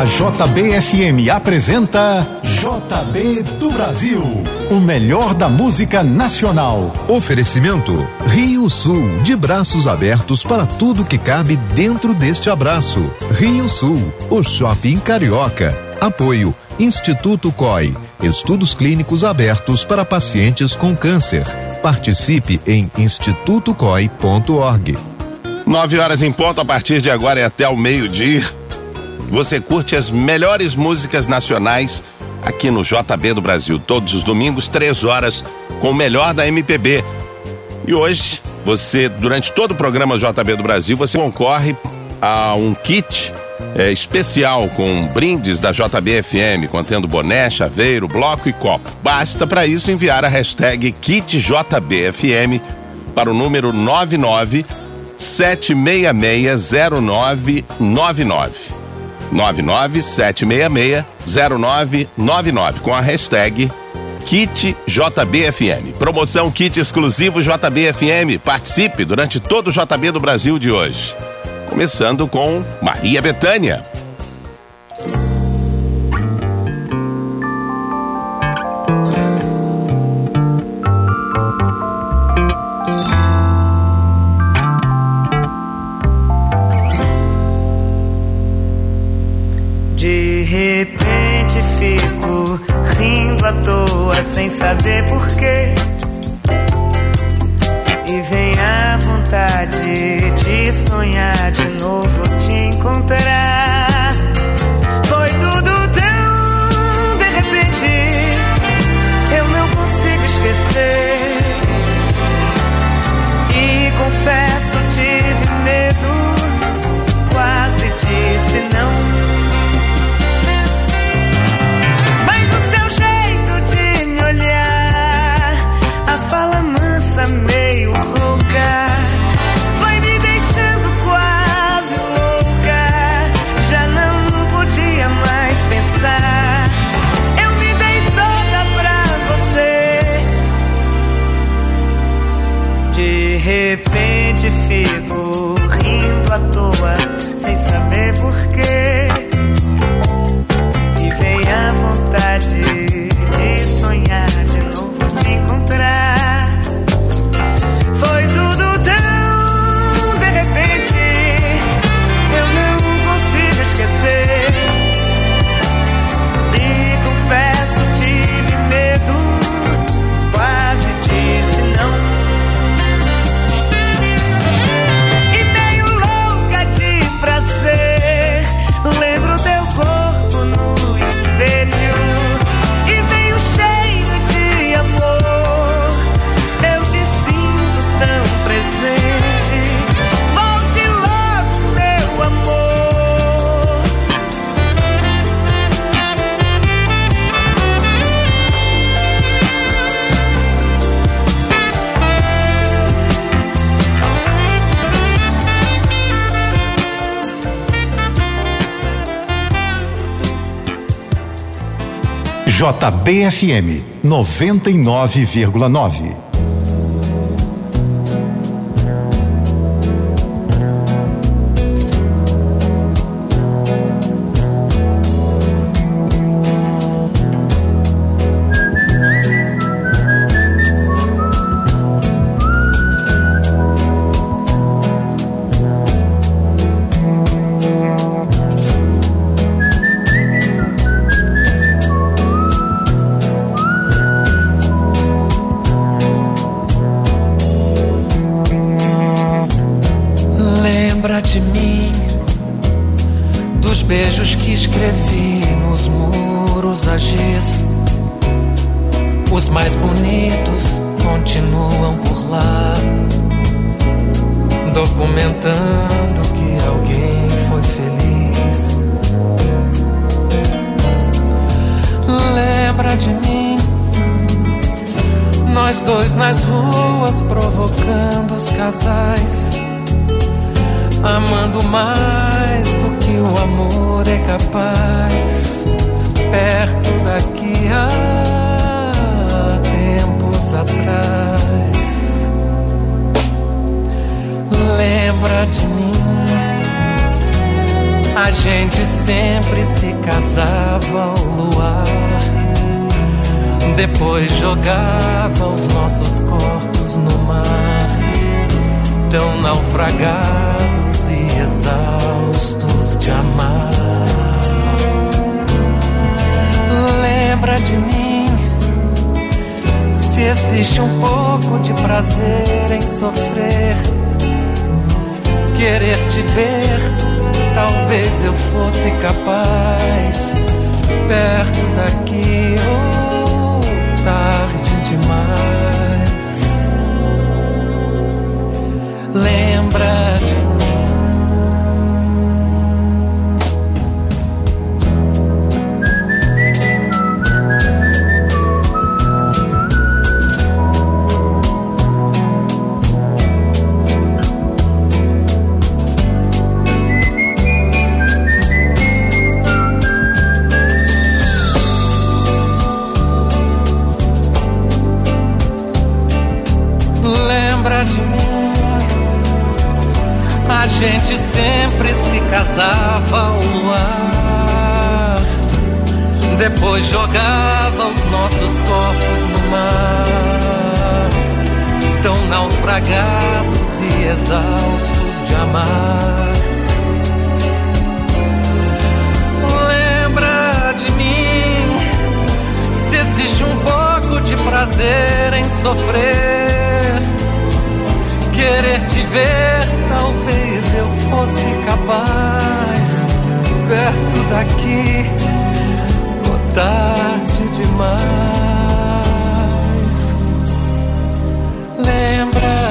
A JBFM apresenta JB do Brasil, o melhor da música nacional. Oferecimento Rio Sul, de braços abertos para tudo que cabe dentro deste abraço. Rio Sul, o shopping carioca. Apoio Instituto COI, estudos clínicos abertos para pacientes com câncer. Participe em institutocoi.org. Nove horas em ponto, a partir de agora é até o meio-dia você curte as melhores músicas nacionais aqui no JB do Brasil, todos os domingos, três horas, com o melhor da MPB. E hoje, você, durante todo o programa JB do Brasil, você concorre a um kit é, especial com brindes da JBFM, contendo boné, chaveiro, bloco e copo. Basta para isso enviar a hashtag KitJBFM para o número 99 7660999. 997660999 com a hashtag Kit JBFM. Promoção Kit exclusivo JBFM. Participe durante todo o JB do Brasil de hoje. Começando com Maria Betânia. Sem saber porquê. E vem a vontade de sonhar de novo te encontrar. JBFM 99,9. documentando que alguém foi feliz. Lembra de mim? Nós dois nas ruas provocando os casais, amando mais do que o amor é capaz. Perto daqui há tempos atrás lembra de mim. A gente sempre se casava ao luar. Depois jogava os nossos corpos no mar, tão naufragados e exaustos de amar. Lembra de mim? Se existe um pouco de prazer em sofrer querer te ver talvez eu fosse capaz perto daqui ou tarde demais. Lembra de gente sempre se casava ao luar. Depois jogava os nossos corpos no mar, tão naufragados e exaustos de amar. Lembra de mim, se existe um pouco de prazer em sofrer, querer te ver talvez eu fosse capaz perto daqui ou tarde demais. Lembra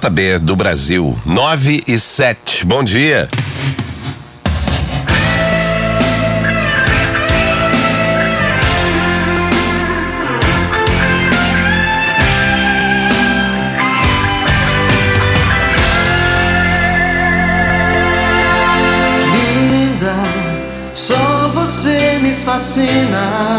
JB do Brasil, 9 e 7. Bom dia. Só você me fascina.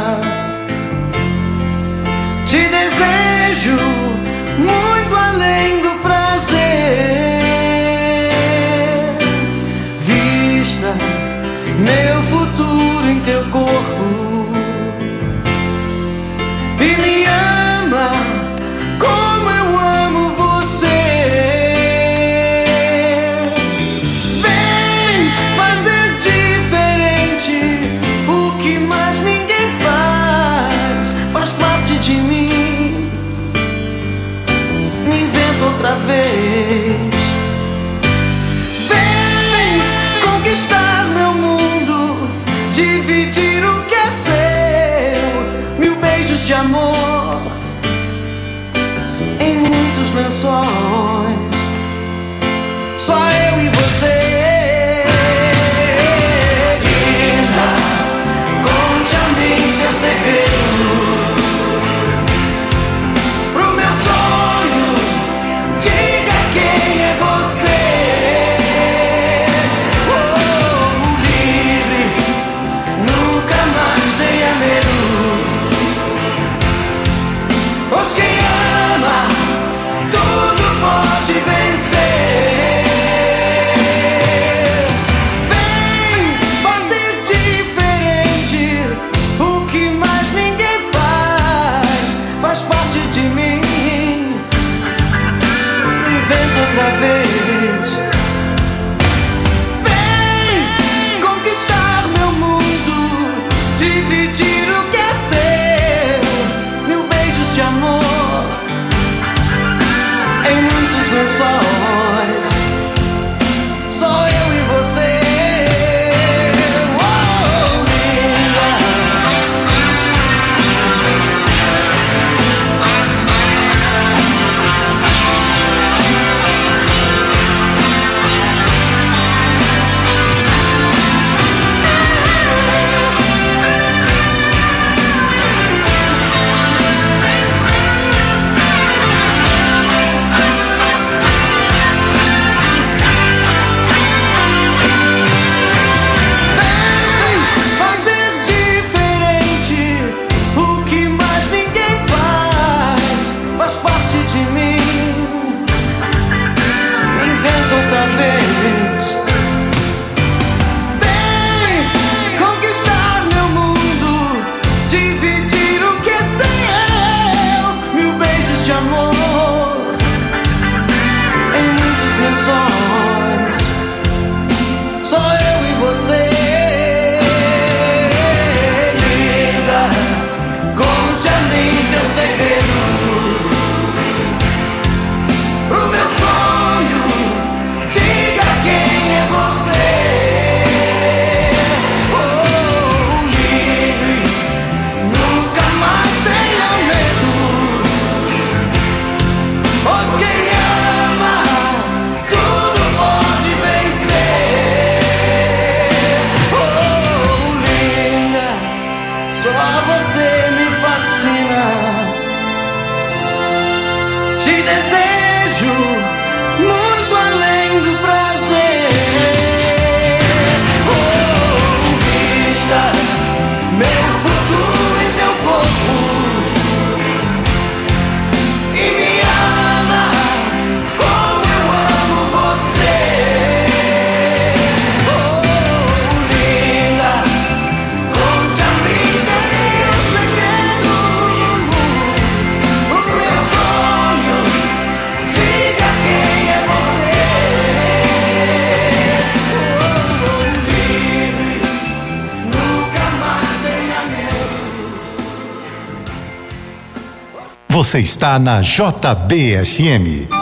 Você está na JBFM.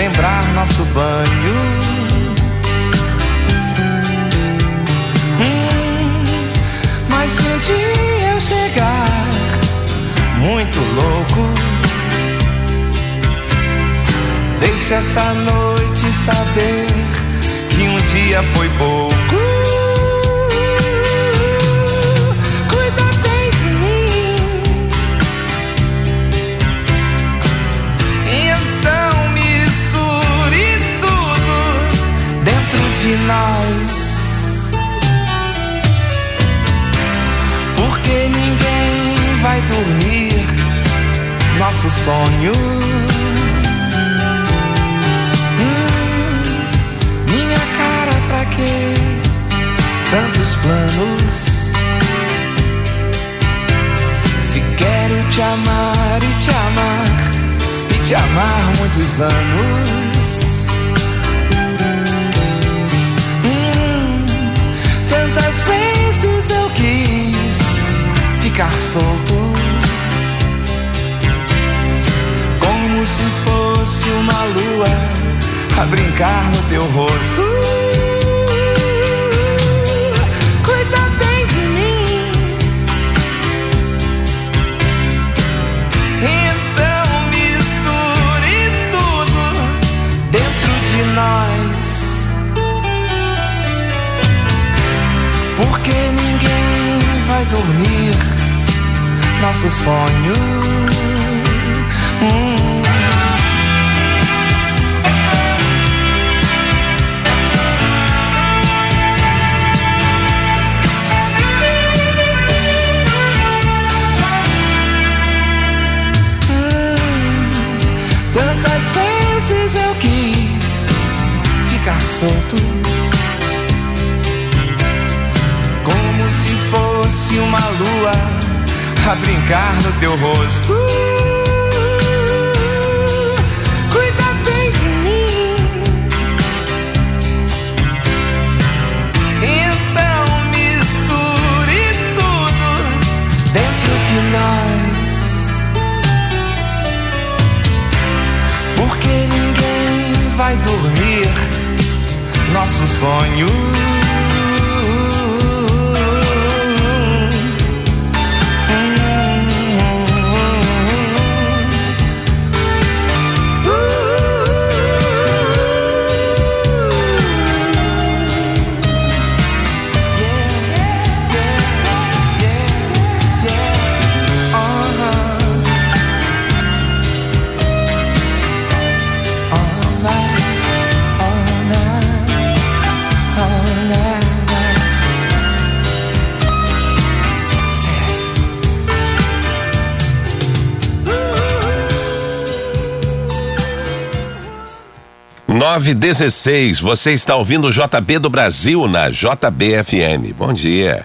Lembrar nosso banho. Hum, mas se um dia eu chegar muito louco, deixe essa noite saber que um dia foi pouco. De nós. Porque ninguém vai dormir nosso sonho. Minha cara, pra quê? Tantos planos. Se quero te amar e te amar, e te amar muitos anos. Tantas vezes eu quis ficar solto. Como se fosse uma lua a brincar no teu rosto. Porque ninguém vai dormir nosso sonho. Hum. Tantas vezes eu quis ficar solto, a brincar no teu rosto. Cuida bem de mim. Então misture tudo dentro de nós. Porque ninguém vai dormir nosso sonho. Nove dezesseis, você está ouvindo o JB do Brasil na JBFM. Bom dia.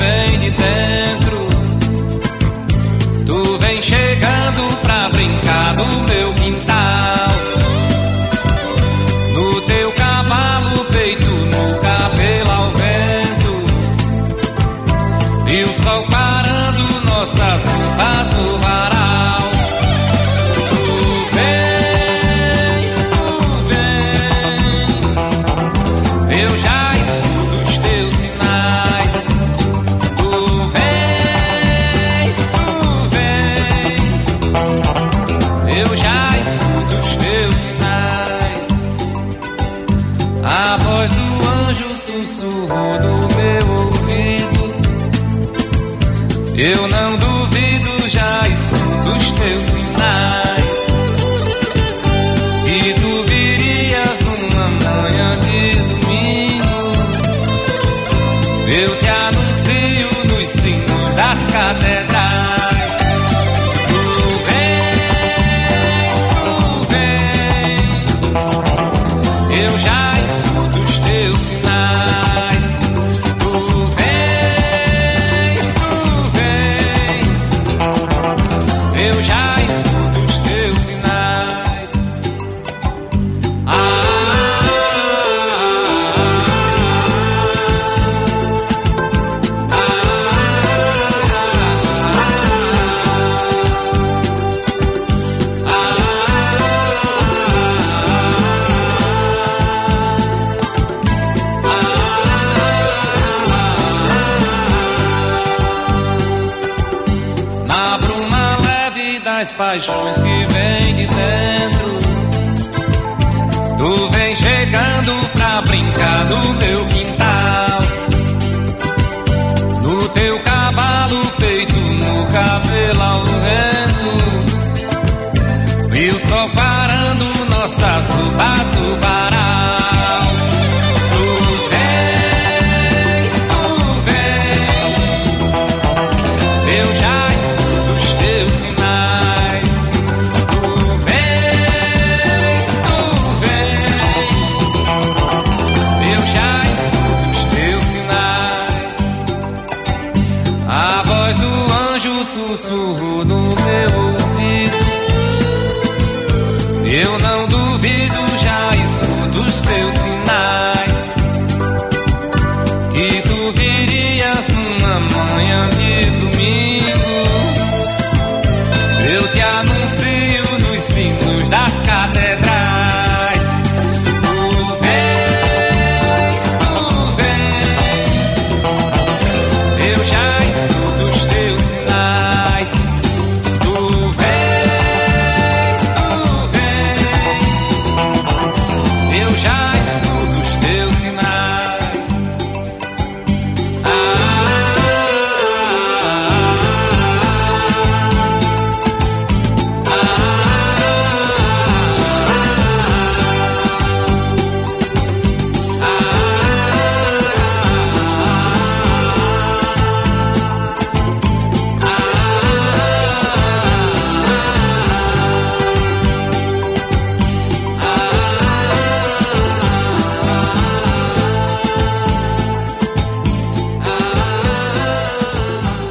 nossas paz no Só parando nossas curvas do Pará.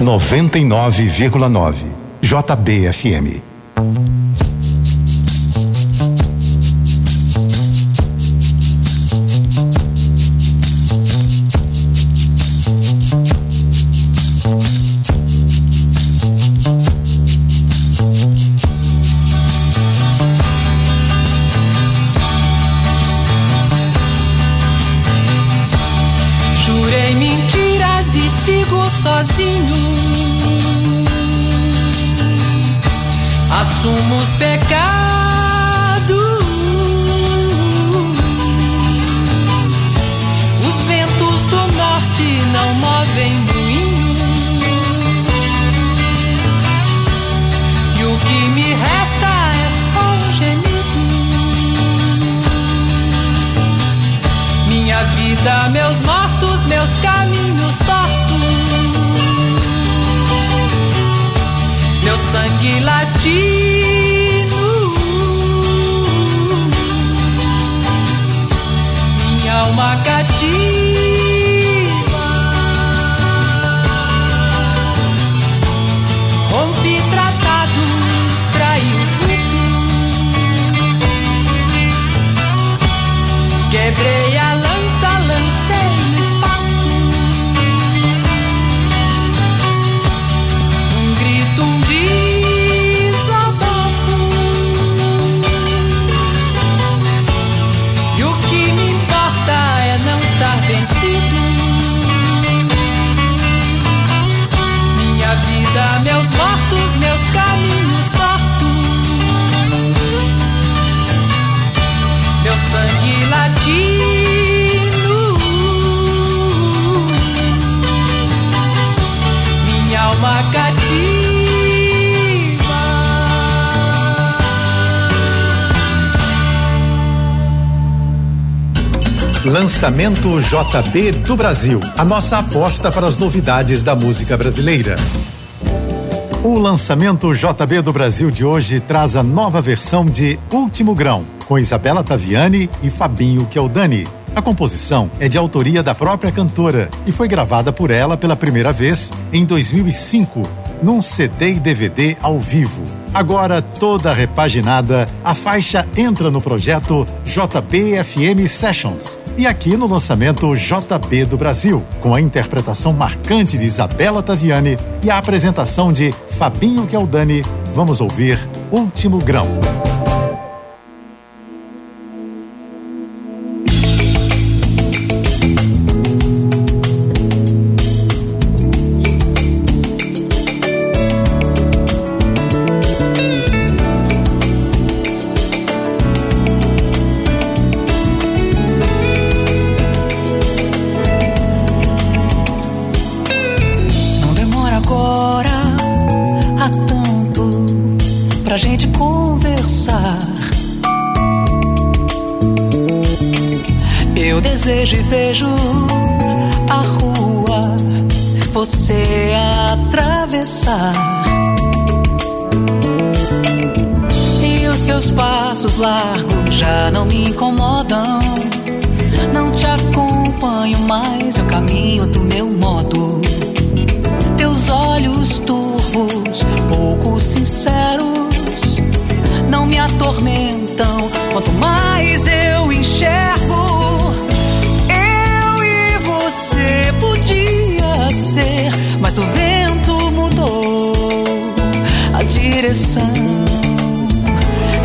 99,9. JBFM. Visita meus mortos, meus caminhos tortos, meu sangue latino, minha alma cativa. Lançamento JB do Brasil, a nossa aposta para as novidades da música brasileira. O lançamento JB do Brasil de hoje traz a nova versão de Último Grão, com Isabela Taviani e Fabinho Keldani. A composição é de autoria da própria cantora e foi gravada por ela pela primeira vez em 2005, num CD e DVD ao vivo. Agora toda repaginada, a faixa entra no projeto JBFM Sessions, e aqui no lançamento JB do Brasil, com a interpretação marcante de Isabela Taviani e a apresentação de Fabinho Keldani, vamos ouvir Último Grão. você atravessar. E os seus passos largos já não me incomodam. Não te acompanho mais, é eu caminho do meu modo. Teus olhos turvos, pouco sinceros, não me atormentam. Quanto mais eu expressão.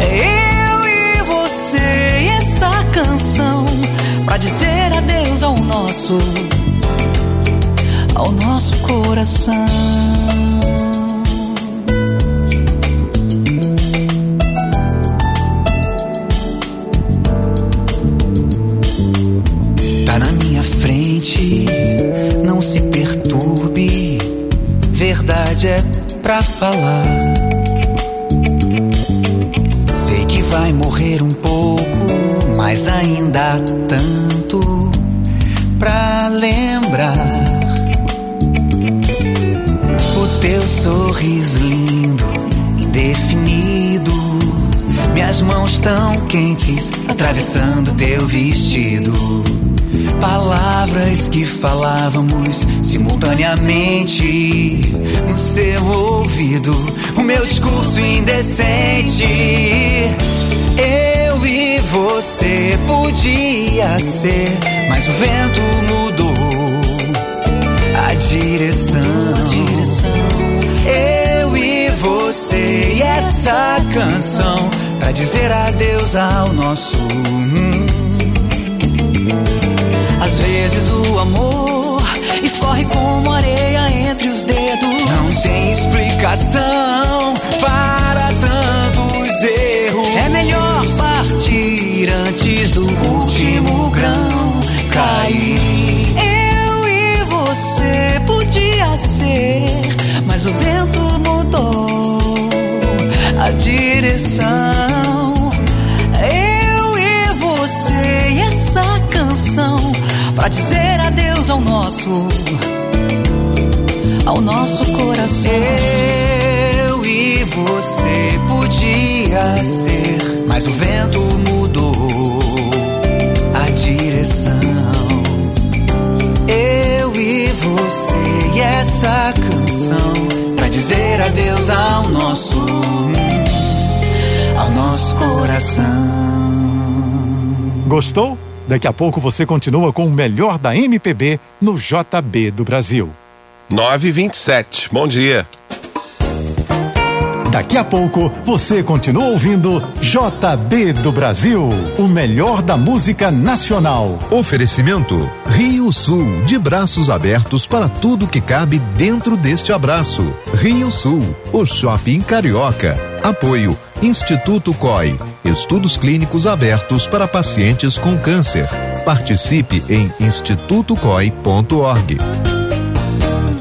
É eu e você essa canção pra dizer adeus ao nosso, ao nosso coração. Tá na minha frente, não se perturbe. Verdade é pra falar mente, no seu ouvido, o meu discurso indecente. Eu e você podia ser, mas o vento mudou a direção. Eu e você e essa canção pra dizer adeus ao nosso. Às vezes o amor escorre como areia entre os dedos. Não tem explicação para tantos erros. É melhor partir antes do último grão cair. Eu e você podia ser, mas o vento mudou a direção. Eu e você e essa canção pra dizer Deus ao nosso, ao nosso coração. Eu e você podia ser, mas o vento mudou a direção. Eu e você e essa canção para dizer adeus ao nosso, ao nosso coração. Gostou? Daqui a pouco você continua com o melhor da MPB no JB do Brasil. 927. Bom dia. Daqui a pouco você continua ouvindo JB do Brasil, o melhor da música nacional. Oferecimento Rio Sul, de braços abertos para tudo que cabe dentro deste abraço. Rio Sul, o shopping carioca. Apoio Instituto COI, estudos clínicos abertos para pacientes com câncer. Participe em institutocoi.org.